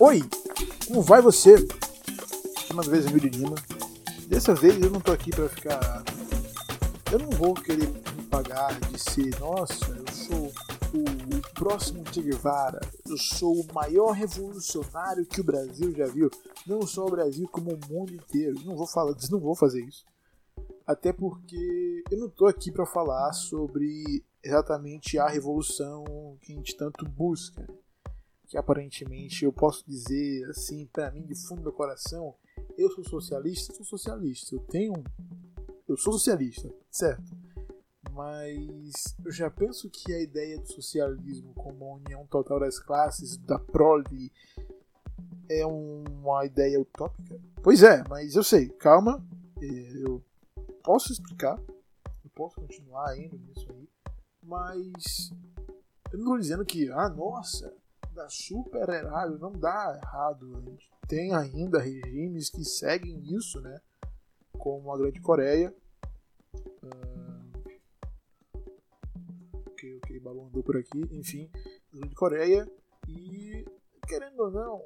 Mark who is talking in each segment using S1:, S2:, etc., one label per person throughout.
S1: Oi, como vai você? Uma vez, Emílio Lima. Dessa vez eu não tô aqui pra ficar. Eu não vou querer me pagar de ser, nossa, eu sou o próximo Che Guevara, eu sou o maior revolucionário que o Brasil já viu. Não só o Brasil, como o mundo inteiro. Não vou falar, não vou fazer isso. Até porque eu não tô aqui para falar sobre exatamente a revolução que a gente tanto busca que aparentemente eu posso dizer assim para mim de fundo do coração, eu sou socialista, sou socialista, eu tenho eu sou socialista, certo? Mas eu já penso que a ideia do socialismo como a união total das classes, da prole, é uma ideia utópica? Pois é, mas eu sei, calma, eu posso explicar, eu posso continuar indo nisso aí, mas eu não estou dizendo que, ah, nossa, dá super errado, não dá errado. A gente tem ainda regimes que seguem isso, né? Como a Grande Coreia. Uh... Ok, ok, balão andou por aqui. Enfim, Grande Coreia. E, querendo ou não,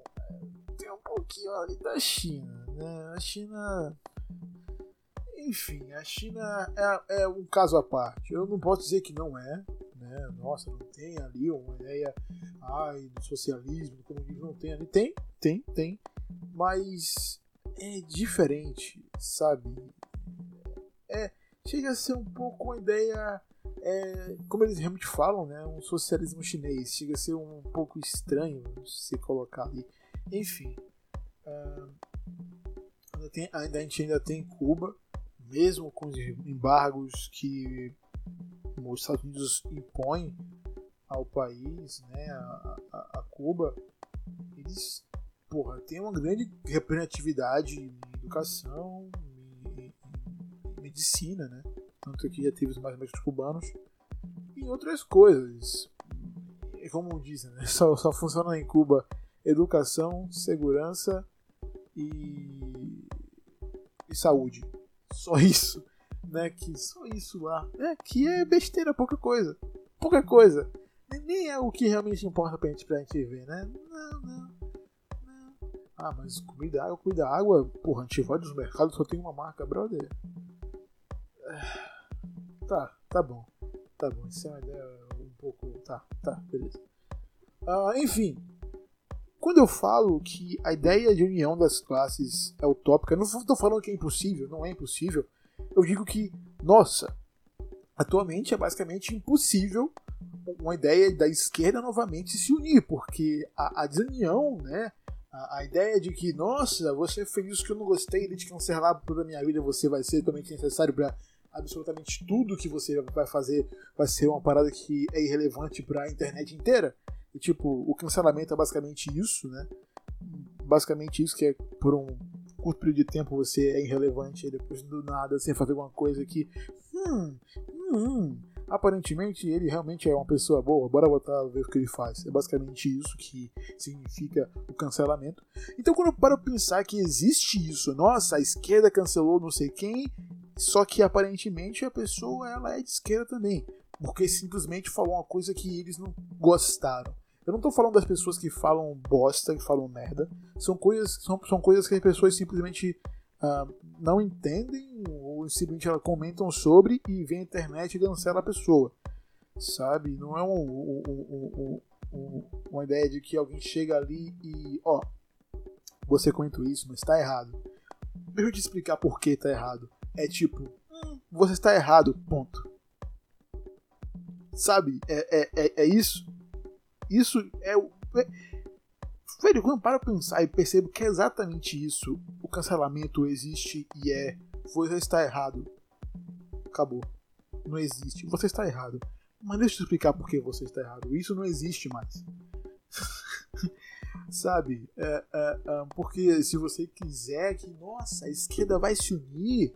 S1: tem um pouquinho ali da China, né? A China. Enfim, a China é, é um caso à parte. Eu não posso dizer que não é, né? Nossa, não tem ali uma ideia ai, do socialismo, do comunismo, não tem ali. Tem, tem, tem, mas é diferente, sabe? É, chega a ser um pouco uma ideia, é, como eles realmente falam, né? Um socialismo chinês. Chega a ser um pouco estranho se colocar ali. Enfim, uh, ainda, tem, ainda, a gente ainda tem Cuba, mesmo com os embargos que os Estados Unidos impõem ao país, né, a, a, a Cuba, eles porra, têm uma grande representatividade em educação, em, em medicina, né? Tanto que já teve os mais médicos cubanos e outras coisas. Como dizem, né? só, só funciona em Cuba educação, segurança e, e saúde. Só isso né? Que só isso lá, é que é besteira, pouca coisa, pouca coisa. Nem é o que realmente importa pra gente, pra gente ver, né? Não, não, não. Ah, mas comida, água, comida, água, porra, a gente vai dos mercados, só tem uma marca, brother. Tá, tá bom, tá bom, isso é uma ideia um pouco, tá, tá, beleza. Ah, enfim, quando eu falo que a ideia de união das classes é utópica, não estou falando que é impossível, não é impossível eu digo que, nossa, atualmente é basicamente impossível uma ideia da esquerda novamente se unir, porque a, a desunião, né? A, a, ideia de que, nossa, você fez isso que eu não gostei, de cancelar toda a minha vida, você vai ser totalmente necessário para absolutamente tudo que você vai fazer, vai ser uma parada que é irrelevante para a internet inteira. E tipo, o cancelamento é basicamente isso, né? Basicamente isso que é por um curto período de tempo você é irrelevante e depois do nada você fazer alguma coisa que. Hum, hum, aparentemente ele realmente é uma pessoa boa, bora botar ver o que ele faz. É basicamente isso que significa o cancelamento. Então quando eu paro pensar que existe isso, nossa, a esquerda cancelou não sei quem, só que aparentemente a pessoa ela é de esquerda também, porque simplesmente falou uma coisa que eles não gostaram. Eu não tô falando das pessoas que falam bosta, que falam merda. São coisas, são, são coisas que as pessoas simplesmente uh, não entendem simplesmente elas comentam sobre e vem a internet e cancela a pessoa. Sabe? Não é um, um, um, uma ideia de que alguém chega ali e, ó, você comentou isso, mas tá errado. Deixa eu te explicar por que tá errado. É tipo, hum, você está errado, ponto. Sabe? É, é, é, é isso. Isso é o. É, velho, quando eu paro pra pensar e percebo que é exatamente isso, o cancelamento existe e é. Você está errado. Acabou. Não existe. Você está errado. Mas deixa eu explicar por que você está errado. Isso não existe mais. Sabe? É, é, é, porque se você quiser que, nossa, a esquerda vai se unir.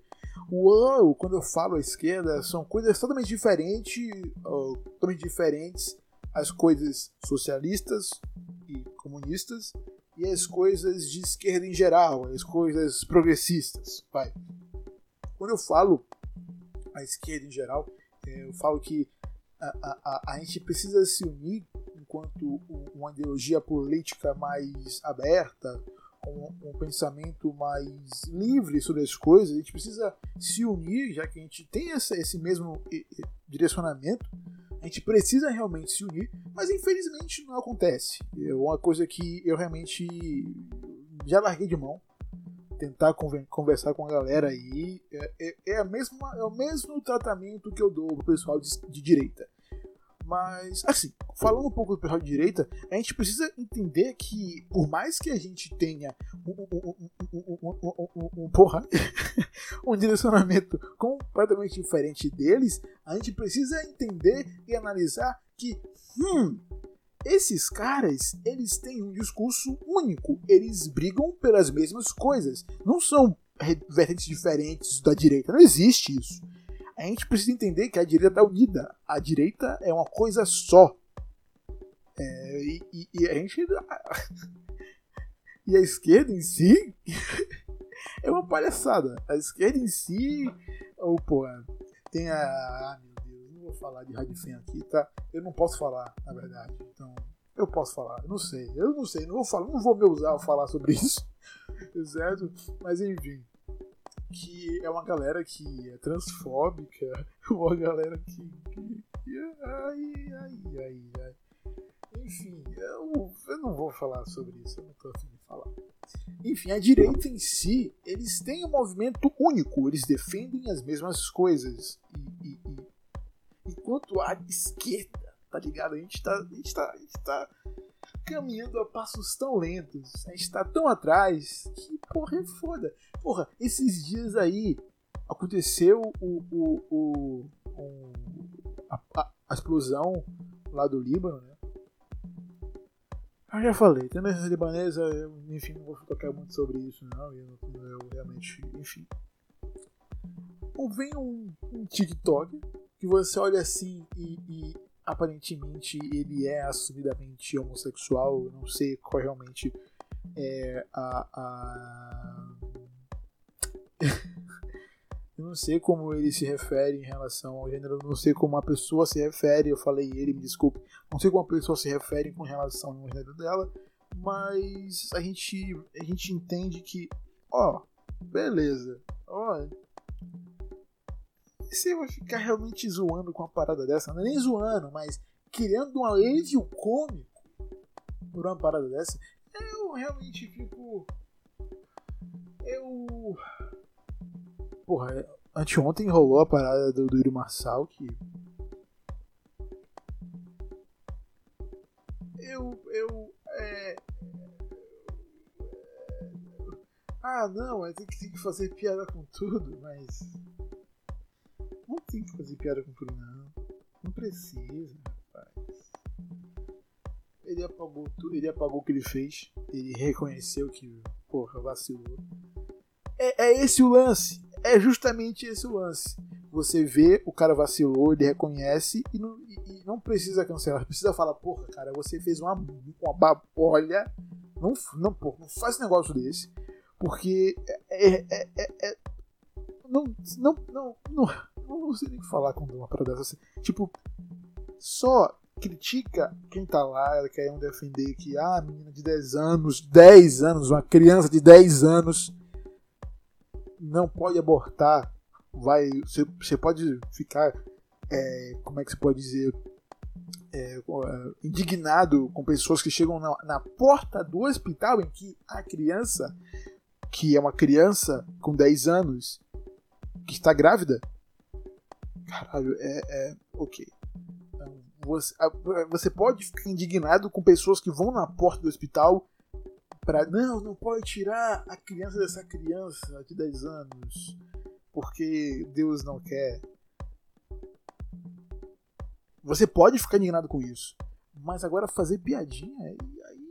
S1: Uau, quando eu falo a esquerda, são coisas totalmente diferentes, totalmente diferentes as coisas socialistas e comunistas e as coisas de esquerda em geral, as coisas progressistas. Vai. Quando eu falo a esquerda em geral, é, eu falo que a, a, a, gente precisa se unir enquanto uma ideologia política mais aberta, com um pensamento mais livre sobre as coisas, a gente precisa se unir, já que a gente tem essa, esse mesmo direcionamento, a gente precisa realmente se unir, mas infelizmente não acontece. É uma coisa que eu realmente já larguei de mão. Tentar conversar com a galera aí é, é, é, a mesma, é o mesmo tratamento que eu dou pro pessoal de, de direita. Mas, assim, falando um pouco do pessoal de direita, a gente precisa entender que, por mais que a gente tenha um, um, um, um um direcionamento completamente diferente deles, a gente precisa entender e analisar que, hum, esses caras, eles têm um discurso único. Eles brigam pelas mesmas coisas. Não são vertentes diferentes da direita. Não existe isso a gente precisa entender que a direita está unida. A direita é uma coisa só. É, e, e, e, a gente. e a esquerda em si é uma palhaçada. A esquerda em si. Oh, pô, tem a. falar de Radifem aqui, tá? Eu não posso falar, na verdade. Então, eu posso falar, eu não sei. Eu não sei, não vou falar, não vou me usar a falar sobre isso. Certo? Mas enfim que é uma galera que é transfóbica, uma galera que. que, ai, ai, ai, ai. Enfim, eu, eu não vou falar sobre isso, eu não tô afim de falar. Enfim, a direita em si, eles têm um movimento único, eles defendem as mesmas coisas. E, e, e enquanto a esquerda, tá ligado? A gente tá, a gente tá, a gente tá caminhando a passos tão lentos, a gente tá tão atrás que, porra, é foda. Porra, esses dias aí aconteceu o, o, o, o a, a, explosão lá do Líbano, né? Eu já falei, tendência libanesa, enfim, não vou tocar muito sobre isso, não. Eu, eu realmente, enfim. Ou vem um, um TikTok que você olha assim e, e aparentemente ele é assumidamente homossexual, eu não sei qual realmente é a. a... eu não sei como ele se refere em relação ao gênero, eu não sei como a pessoa se refere, eu falei ele, me desculpe, não sei como a pessoa se refere com relação ao gênero dela, mas a gente, a gente entende que, ó, beleza, ó, você vai ficar realmente zoando com uma parada dessa, não é nem zoando, mas criando um alívio cômico por uma parada dessa, eu realmente fico. Eu. Porra, anteontem rolou a parada do, Yuri Marçal que. Eu. Eu. É... Ah, não, tem que, tem que fazer piada com tudo, mas. Não tem que fazer piada com tudo, não. Não precisa, rapaz. Ele apagou tudo, ele apagou o que ele fez. Ele reconheceu que, porra, vacilou. É, é esse o lance. É justamente esse o lance. Você vê, o cara vacilou, ele reconhece e não, e, e não precisa cancelar. Precisa falar, porra, cara, você fez uma, uma babolha. Não, não, porra, não faz negócio desse. Porque é, é, é, é não, não, não, não, não sei nem falar com uma parada dessa. Assim. Tipo, só critica quem tá lá, querem defender que ah, menina de 10 anos, 10 anos, uma criança de 10 anos não pode abortar, vai, você, você pode ficar, é, como é que se pode dizer, é, indignado com pessoas que chegam na, na porta do hospital em que a criança, que é uma criança com 10 anos, que está grávida, caralho, é, é ok. Então, você, você pode ficar indignado com pessoas que vão na porta do hospital para não, não pode tirar a criança dessa criança de 10 anos, porque Deus não quer. Você pode ficar indignado com isso, mas agora fazer piadinha aí, aí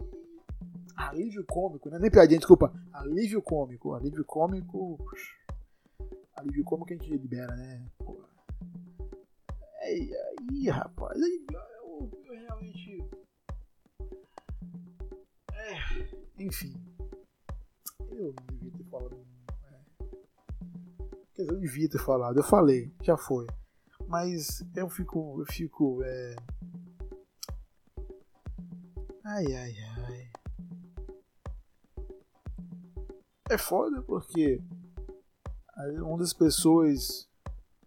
S1: alívio cômico, não é nem piadinha, desculpa, alívio cômico, alívio cômico, alívio cômico que a gente libera, né? Porra. Aí, aí rapaz, aí, eu, eu realmente. É, enfim. Eu não devia ter falado. É. Quer dizer, eu devia ter falado. Eu falei, já foi. Mas eu fico. Eu fico. É, Ai, ai, ai. É foda porque uma das pessoas,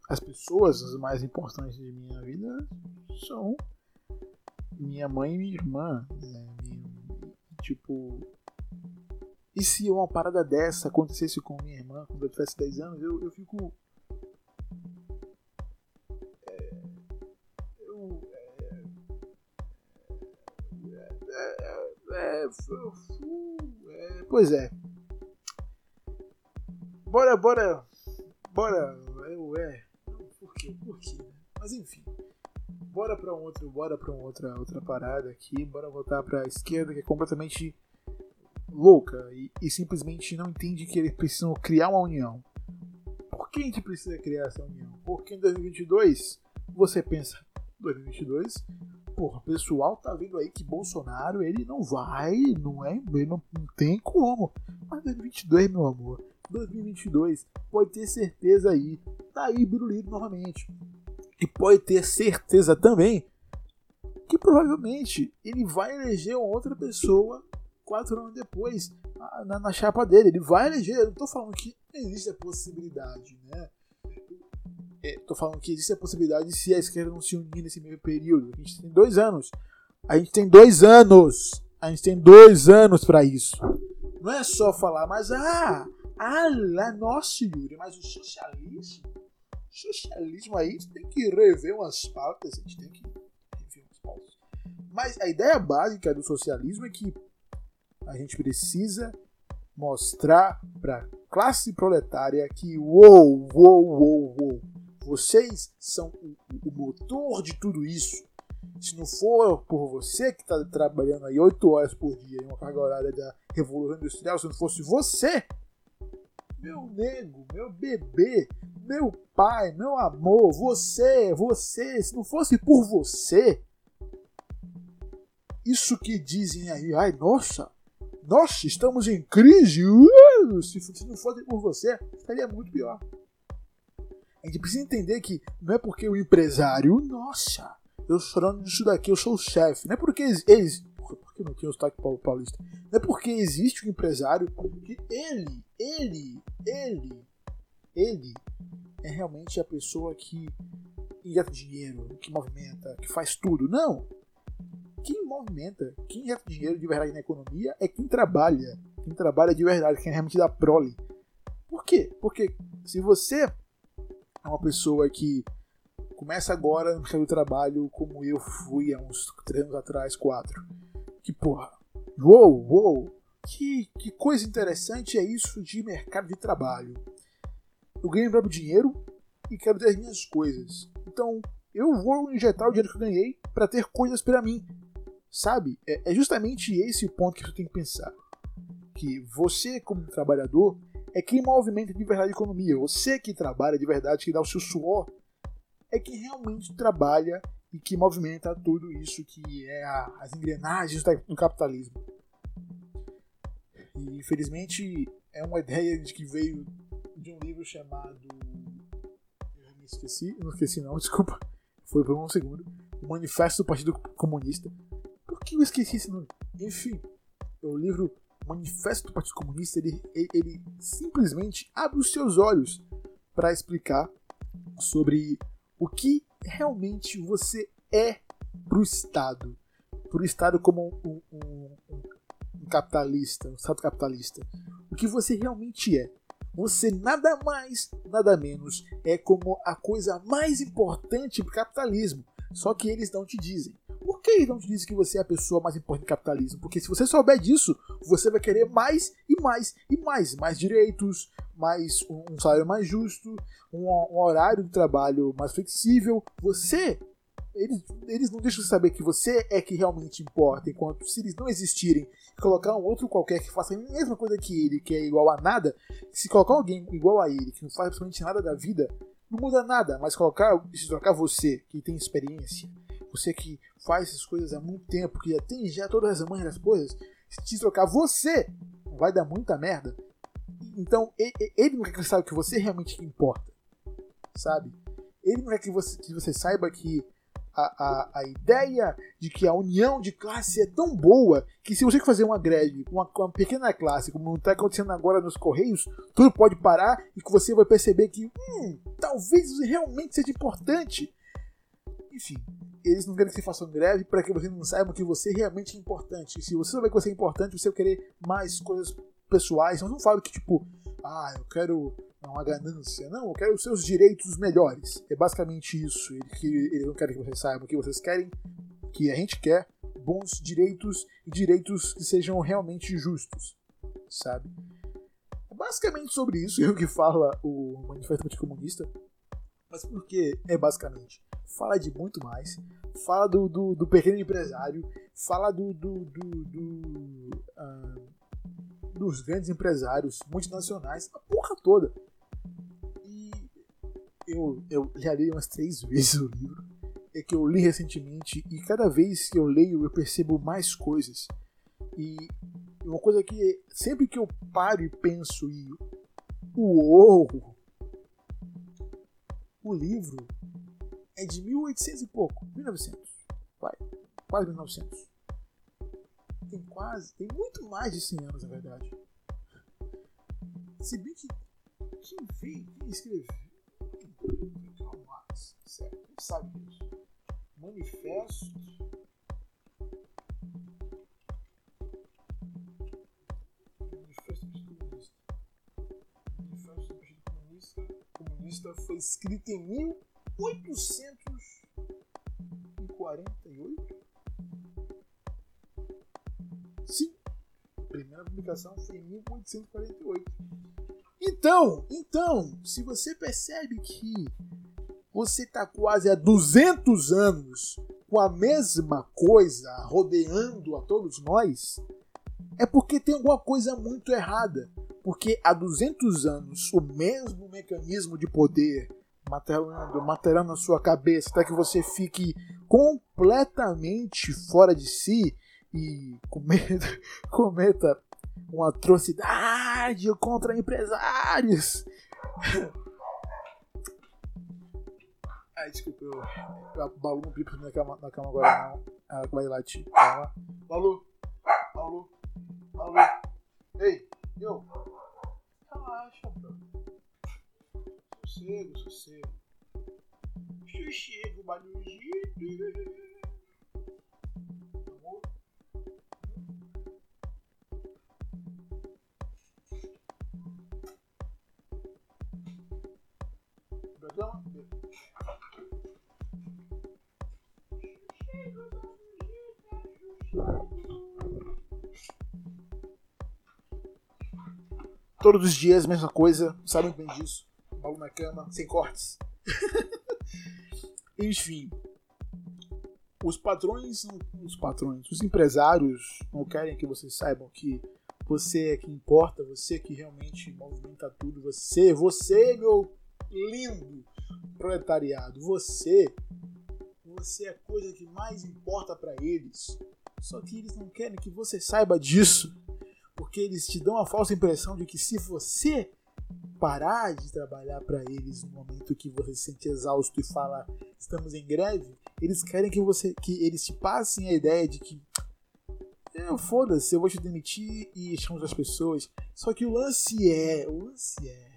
S1: as pessoas mais importantes de minha vida são minha mãe e minha irmã. Né? Tipo, e se uma parada dessa acontecesse com minha irmã quando eu tivesse 10 anos, eu, eu fico. É, eu. É, é, é, pois é. Bora, bora. Bora. Eu, é. Por quê? Por quê? Mas enfim. Bora pra um outro. Bora pra uma outra, outra parada aqui. Bora voltar pra esquerda, que é completamente louca e, e, simplesmente não entende que eles precisam criar uma união. Por que a gente precisa criar essa união? Porque em 2022 você pensa, 2022, porra, pessoal tá vendo aí que Bolsonaro ele não vai, não é, ele não, não tem como. Mas 2022, meu amor, 2022, pode ter certeza aí, tá aí Biruliro novamente. E pode ter certeza também que provavelmente ele vai eleger outra pessoa quatro anos depois na, na chapa dele. Ele vai eleger. Eu não tô falando que existe a possibilidade, né? É, tô falando que existe a possibilidade se a esquerda não se unir nesse meio período. A gente tem dois anos. A gente tem dois anos. A gente tem dois anos para isso. Não é só falar, mas ah, ah, nossa, Yuri, mas o socialismo, socialismo aí tem que rever umas pautas, a gente tem que rever umas pautas. Mas a ideia básica do socialismo é que a gente precisa mostrar para a classe proletária que, uou, uou, uou, uou, vocês são o, o motor de tudo isso. Se não for por você que está trabalhando aí 8 horas por dia em uma carga horária da Revolução Industrial, se não fosse você, meu nego, meu bebê, meu pai, meu amor, você, você, se não fosse por você, isso que dizem aí, ai, nossa, nossa, estamos em crise. Uh, se, se não fosse por você, estaria muito pior. A gente precisa entender que não é porque o empresário, nossa, eu chorando disso daqui, eu sou o chefe. Não é porque eles. Por que não tinha o sotaque paulista? É porque existe um empresário que ele, ele, ele, ele é realmente a pessoa que injeta dinheiro, que movimenta, que faz tudo. Não! quem movimenta, quem gera dinheiro de verdade na economia é quem trabalha. Quem trabalha de verdade, quem realmente dá prole. Por quê? Porque se você é uma pessoa que começa agora no mercado do trabalho como eu fui há uns três anos atrás, quatro. Que porra, uou, uou, que, que coisa interessante é isso de mercado de trabalho. Eu ganho meu dinheiro e quero ter as minhas coisas. Então eu vou injetar o dinheiro que eu ganhei para ter coisas para mim. Sabe? É, é justamente esse o ponto que você tem que pensar. Que você, como trabalhador, é quem movimenta de verdade a economia. Você que trabalha de verdade, que dá o seu suor, é quem realmente trabalha e que movimenta tudo isso que é a, as engrenagens do capitalismo. E infelizmente é uma ideia de que veio de um livro chamado. Eu me esqueci, não esqueci não, desculpa. Foi por um segundo. O Manifesto do Partido Comunista, por que eu esqueci esse nome? Enfim, o livro Manifesto do Partido Comunista, ele, ele, ele simplesmente abre os seus olhos para explicar sobre o que realmente você é para o Estado. Para o Estado como um, um, um, capitalista, um Estado capitalista. O que você realmente é. Você nada mais, nada menos é como a coisa mais importante para o capitalismo. Só que eles não te dizem. Que não te diz que você é a pessoa mais importante do capitalismo? Porque se você souber disso, você vai querer mais e mais e mais. Mais direitos, mais um salário mais justo, um, um horário de trabalho mais flexível. Você eles, eles não deixam de saber que você é que realmente importa, enquanto se eles não existirem, colocar um outro qualquer que faça a mesma coisa que ele, que é igual a nada, se colocar alguém igual a ele, que não faz absolutamente nada da vida, não muda nada, mas colocar, se trocar você, que tem experiência, você que faz essas coisas há muito tempo, que já tem já todas as manhas das coisas, se trocar você, vai dar muita merda. Então, ele não quer que saiba que você realmente importa, sabe? Ele não quer que você, que você saiba que a, a, a ideia de que a união de classe é tão boa que se você fazer uma greve uma, uma, pequena classe, como está acontecendo agora nos Correios, tudo pode parar e que você vai perceber que hum, talvez realmente seja importante. Enfim, eles não querem que você faça uma greve para que você não saiba que você realmente é importante. Se você souber que você é importante, você vai querer mais coisas pessoais. Eu não falo que, tipo, ah, eu quero uma ganância. Não, eu quero os seus direitos melhores. É basicamente isso. Eles, que, eles não querem que vocês saibam que vocês querem, que a gente quer bons direitos e direitos que sejam realmente justos, sabe? É basicamente sobre isso é o que fala o Manifesto Anticomunista. Mas por que é basicamente? Fala de muito mais. Fala do, do, do pequeno empresário. Fala do, do, do, do uh, dos grandes empresários multinacionais, a porra toda. E eu, eu já li umas três vezes o livro. É que eu li recentemente e cada vez que eu leio eu percebo mais coisas. E uma coisa que sempre que eu paro e penso e uou, o livro é de 1800 e pouco, 1900, vai, quase 1900. Tem quase, tem muito mais de 100 anos, na verdade. Se bem que quem veio, quem escreveu, Karl Marx, certo? Quem sabe disso? Manifesto foi escrito em mil 848? Sim, a primeira publicação foi em 1848. Então, então, se você percebe que você está quase há 200 anos com a mesma coisa rodeando a todos nós, é porque tem alguma coisa muito errada. Porque há 200 anos o mesmo mecanismo de poder materando, materando a sua cabeça até que você fique completamente fora de si e cometa, cometa uma atrocidade contra empresários. Ai, desculpa, eu, eu Balu não pipa na cama, na cama agora não. Ela vai latir. Ela, Balu, Balu, Balu. Ei, eu. Relaxa, bro. Sossego, sossego. Sossego, Baluzito. Todos os dias, mesma coisa, sabem bem disso. Cama, sem cortes. Enfim. Os patrões, os patrões, os empresários não querem que vocês saibam que você é que importa, você que realmente movimenta tudo, você, você, meu lindo proletariado, você, você é a coisa que mais importa para eles. Só que eles não querem que você saiba disso, porque eles te dão a falsa impressão de que se você parar de trabalhar para eles no momento que você se sente exausto e fala estamos em greve, eles querem que você que eles te passem a ideia de que é, foda-se, eu vou te demitir e chamo as pessoas. Só que o lance é, o lance é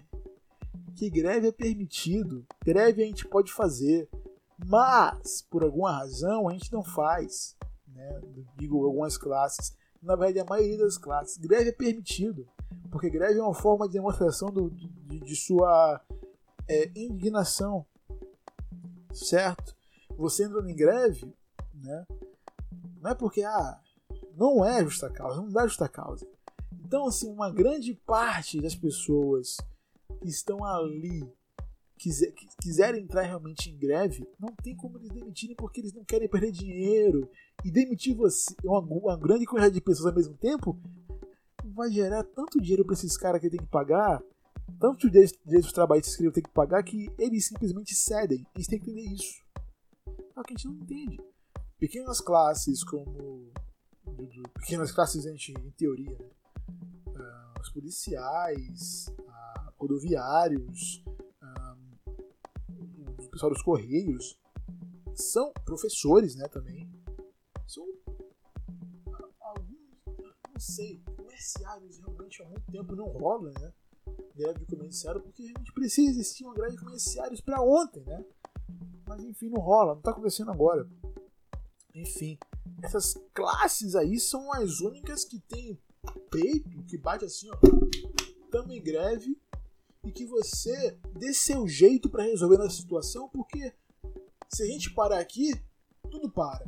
S1: que greve é permitido, greve a gente pode fazer, mas por alguma razão a gente não faz, né? Digo algumas classes, na verdade a maioria das classes, greve é permitido, porque greve é uma forma de demonstração do, de, de sua é, indignação, certo? Você entrando em greve, né? Não é porque ah, não é justa causa, não dá justa causa. Então, assim, uma grande parte das pessoas que estão ali quiser, quiserem entrar realmente em greve, não tem como eles demitirem porque eles não querem perder dinheiro. E demitir você, uma, uma grande quantidade de pessoas ao mesmo tempo vai gerar tanto dinheiro para esses caras que tem que pagar, tanto direitos, direitos trabalhistas que têm que pagar, que eles simplesmente cedem. Eles têm que entender isso. Só que a gente não entende. Pequenas classes como. Pequenas classes, gente, em teoria, né? uh, os policiais, rodoviários, um, o pessoal dos Correios, são professores, né, também. São alguns, não sei, comerciários realmente há muito tempo não rola, né? Greve de comerciário, porque a gente precisa existir uma greve de comerciários para ontem, né? Mas enfim, não rola, não tá acontecendo agora. Enfim, essas classes aí são as únicas que têm peito, que bate assim, ó, tamo em greve e que você dê seu jeito para resolver essa situação, porque se a gente parar aqui, tudo para,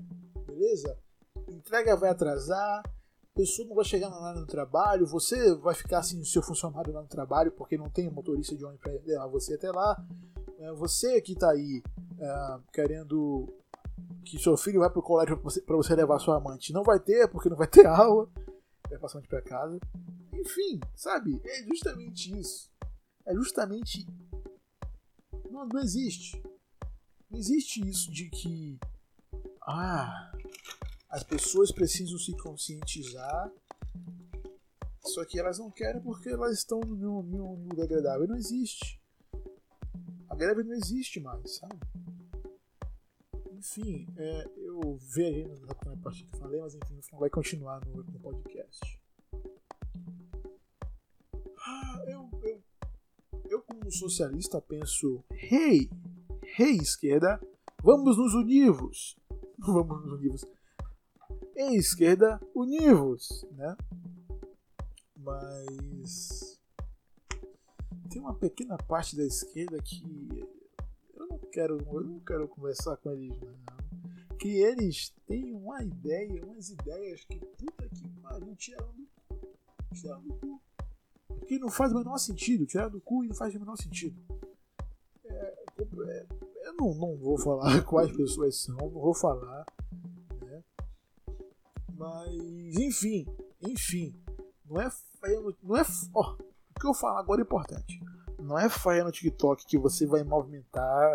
S1: beleza? Entrega vai atrasar, pessoa não vai chegar lá no trabalho, você vai ficar assim, seu funcionário lá no trabalho, porque não tem motorista de ônibus para levar você até lá. É, você que está aí é, querendo que seu filho vá para o colégio para você, você levar sua amante, não vai ter, porque não vai ter aula, vai passar para casa. Enfim, sabe? É justamente isso. É justamente. Não, não existe. Não existe isso de que. Ah, as pessoas precisam se conscientizar. Só que elas não querem porque elas estão em um lugar agradável. Não existe. A greve não existe mais, sabe? Enfim, é, eu vejo na primeira parte que falei, mas enfim, vai continuar no, no podcast. Ah, eu, eu, eu, como socialista, penso: hey, hey, esquerda, vamos nos univos. Vamos nos univos. Ei, esquerda, univos, né? Mas tem uma pequena parte da esquerda que eu não quero, eu não quero conversar com eles não. Que eles têm uma ideia, umas ideias que puta que pariu, tiraram do cu. Tiraram do cu que não faz o menor sentido, tirar do cu e não faz o menor sentido. É, é, eu não, não vou falar quais pessoas são, não vou falar? Mas, enfim, enfim, não é não é, ó, o que eu falo agora é importante. Não é faia no TikTok que você vai movimentar,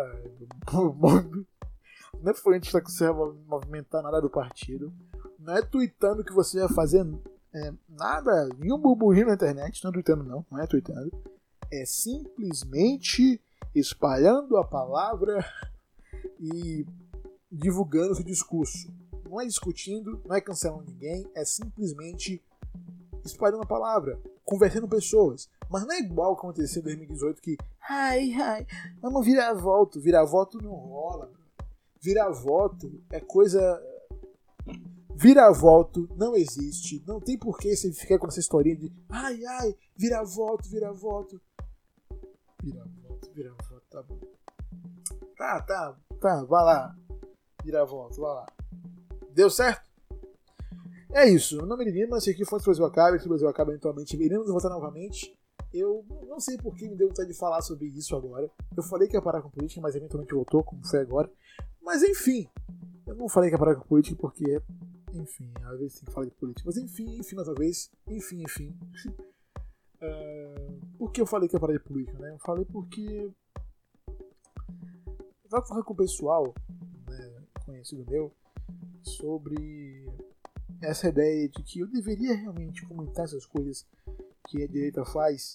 S1: não é faia no TikTok que você vai movimentar nada do partido, não é tweetando que você vai fazer é, nada, nenhum burburinho na internet, não é tweetando não, não é tweetando. É simplesmente espalhando a palavra e divulgando seu discurso. Não é discutindo, não é cancelando ninguém, é simplesmente espalhando a palavra, conversando pessoas. Mas não é igual aconteceu em 2018 que, ai, ai, vamos virar voto. Virar voto não rola. Virar voto é coisa Vira-voto não existe. Não tem por que você ficar com essa historinha de ai, ai, vira-voto, vira-voto. Vira-voto, vira-voto, tá bom. Tá, tá, tá, vai lá. Vira-voto, vai lá. Deu certo? É isso. Meu nome é Lima, esse aqui foi o Brasil Acaba. Se o Brasil Acaba eventualmente, iremos voltar novamente. Eu não sei por que me deu vontade de falar sobre isso agora. Eu falei que ia parar com política, mas eventualmente voltou, como foi agora. Mas enfim, eu não falei que ia parar com política porque enfim, às vezes tem que falar de política. Mas enfim, enfim, mais uma vez. Enfim, enfim. uh, por que eu falei que ia parar de política, né? Eu falei porque. Tava falando com o pessoal, né, conhecido meu, sobre essa ideia de que eu deveria realmente comentar essas coisas que a direita faz.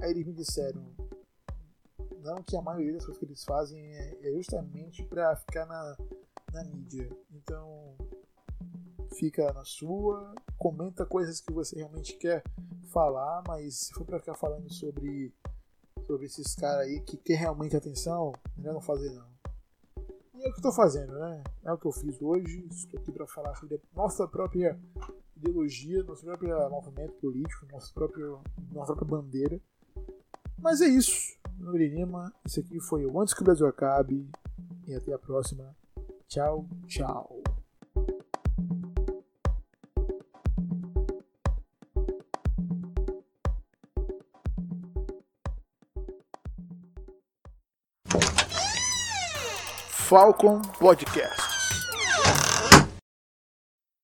S1: Aí eles me disseram, não que a maioria das coisas que eles fazem é, é justamente para ficar na, na mídia. Então, fica na sua, comenta coisas que você realmente quer falar, mas se for para ficar falando sobre sobre esses caras aí que quer realmente atenção, melhor não fazer não. É o que estou fazendo, né? É o que eu fiz hoje. Estou aqui para falar sobre a nossa própria ideologia, nosso próprio movimento político, nosso próprio, nossa própria bandeira. Mas é isso. Meu nome é Lima. Esse aqui foi o Antes que o Brasil Acabe. E até a próxima. Tchau, tchau. Falcon Podcast.